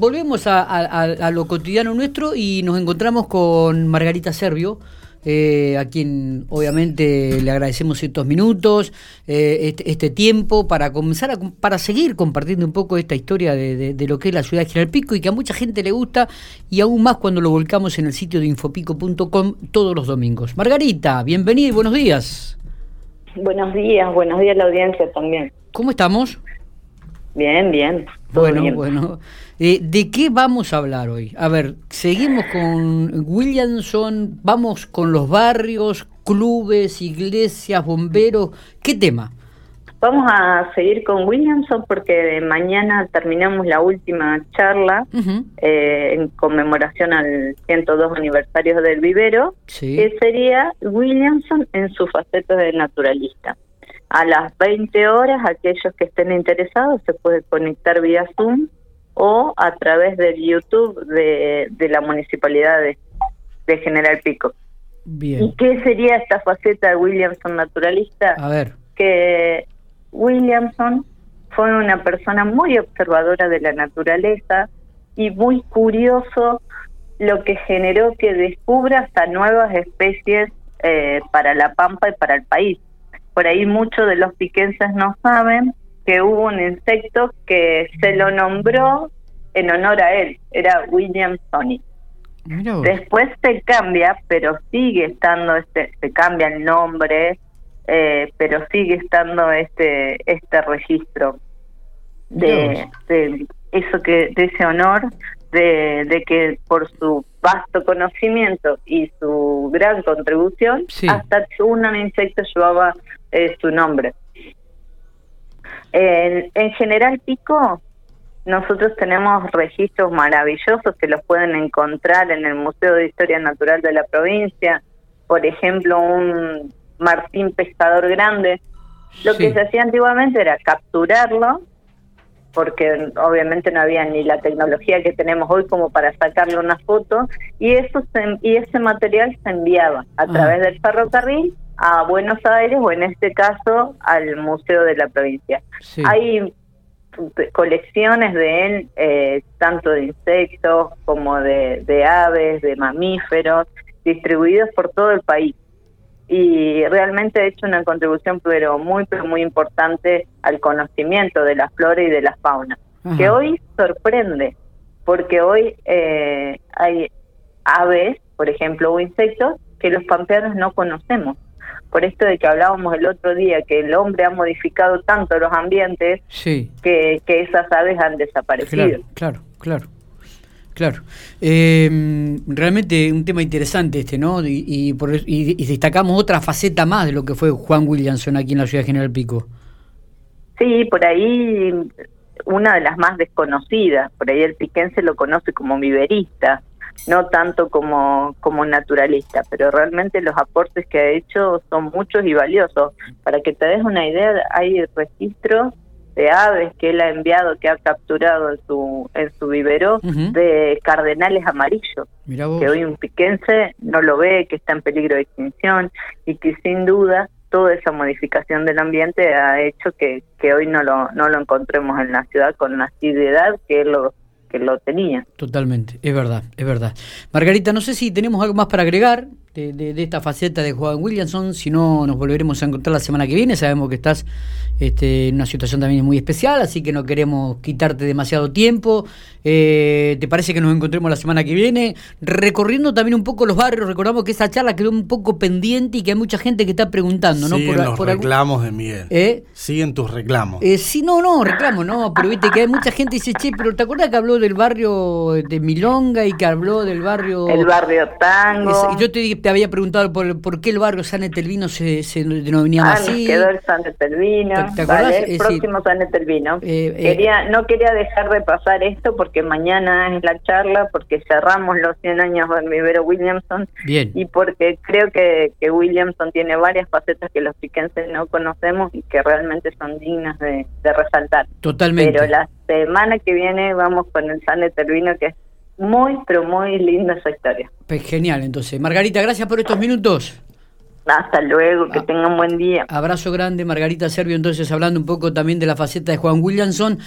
volvemos a, lo cotidiano nuestro y nos encontramos con Margarita Servio, eh, a quien obviamente le agradecemos estos minutos, eh, este, este, tiempo para comenzar a, para seguir compartiendo un poco esta historia de, lo que es la ciudad de General Pico y que a mucha gente le gusta y aún más cuando lo volcamos en el sitio de infopico.com todos los domingos. Margarita, bienvenida y buenos días. Buenos días, buenos días a la audiencia también. ¿Cómo estamos? Bien, bien. Bueno, bueno. Eh, ¿De qué vamos a hablar hoy? A ver, seguimos con Williamson, vamos con los barrios, clubes, iglesias, bomberos. ¿Qué tema? Vamos a seguir con Williamson porque mañana terminamos la última charla eh, en conmemoración al 102 aniversario del vivero, que sería Williamson en su faceta de naturalista. A las 20 horas, aquellos que estén interesados se pueden conectar vía Zoom o a través del YouTube de, la Municipalidad de, General Pico. Bien. ¿Y qué sería esta faceta de Williamson naturalista? A ver. Que Williamson fue una persona muy observadora de la naturaleza y muy curioso, lo que generó que descubra hasta nuevas especies eh, para la pampa y para el país por ahí muchos de los piquenses no saben que hubo un insecto que se lo nombró en honor a él, era William Sony. Después se cambia, pero sigue estando este, se cambia el nombre, eh, pero sigue estando este este registro de, de eso que de ese honor de, que por su vasto conocimiento y su gran contribución, hasta un insecto llevaba eh, su nombre. En, en general, Pico, nosotros tenemos registros maravillosos que los pueden encontrar en el Museo de Historia Natural de la provincia. Por ejemplo, un Martín Pescador Grande. Lo que se hacía antiguamente era capturarlo porque obviamente no había ni la tecnología que tenemos hoy como para sacarle una foto y eso y ese material se enviaba a ah. través del ferrocarril a Buenos Aires o en este caso al Museo de la Provincia. Hay colecciones de él, eh, tanto de insectos como de, de aves, de mamíferos, distribuidos por todo el país y realmente ha hecho una contribución pero muy pero muy importante al conocimiento de la flora y de la fauna que hoy sorprende porque hoy eh, hay aves por ejemplo o insectos que los pampeanos no conocemos. Por esto de que hablábamos el otro día que el hombre ha modificado tanto los ambientes que, que esas aves han desaparecido. Claro claro Claro. Eh, realmente un tema interesante este, ¿no? Y, destacamos otra faceta más de lo que fue Juan Williamson aquí en la ciudad de General Pico. Sí, por ahí una de las más desconocidas. Por ahí el piquense lo conoce como viverista, no tanto como, como naturalista, pero realmente los aportes que ha hecho son muchos y valiosos. Para que te des una idea, hay registros de aves que él ha enviado, que ha capturado en su en su vivero de cardenales amarillos, que hoy un piquense no lo ve, que está en peligro de extinción y que sin duda toda esa modificación del ambiente ha hecho que, que hoy no lo, no lo encontremos en la ciudad con la asiduidad que él lo, que lo tenía. Totalmente, es verdad, es verdad. Margarita, no sé si tenemos algo más para agregar de, de, esta faceta de Juan Williamson, si no nos volveremos a encontrar la semana que viene, sabemos que estás este, en una situación también muy especial, así que no queremos quitarte demasiado tiempo. Eh, ¿Te parece que nos encontremos la semana que viene? Recorriendo también un poco los barrios, recordamos que esa charla quedó un poco pendiente y que hay mucha gente que está preguntando, ¿no? Siguen los reclamos de Miguel. ¿Eh? Siguen tus reclamos. Eh, sí, no, no, reclamos, no, pero viste que hay mucha gente que dice, che, pero ¿te acuerdas que habló del barrio de Milonga y que habló del barrio... El barrio Tango. yo te, te había preguntado por, por qué el barrio San Etelvino se, se denominaba ah, así. quedó el San Etelvino. ¿Te, el próximo San Etelvino. Eh, eh, quería, no quería dejar de pasar esto porque mañana es la charla, porque cerramos los 100 años del vivero Williamson. Bien. Y porque creo que, que Williamson tiene varias facetas que los piquenses no conocemos y que realmente son dignas de, de resaltar. Totalmente. Pero la semana que viene vamos con el San Etelvino, que es muy, pero muy linda esa historia. Pues genial, entonces. Margarita, gracias por estos minutos. Hasta luego, que tengan buen día. Abrazo grande, Margarita Servio, entonces hablando un poco también de la faceta de Juan Williamson.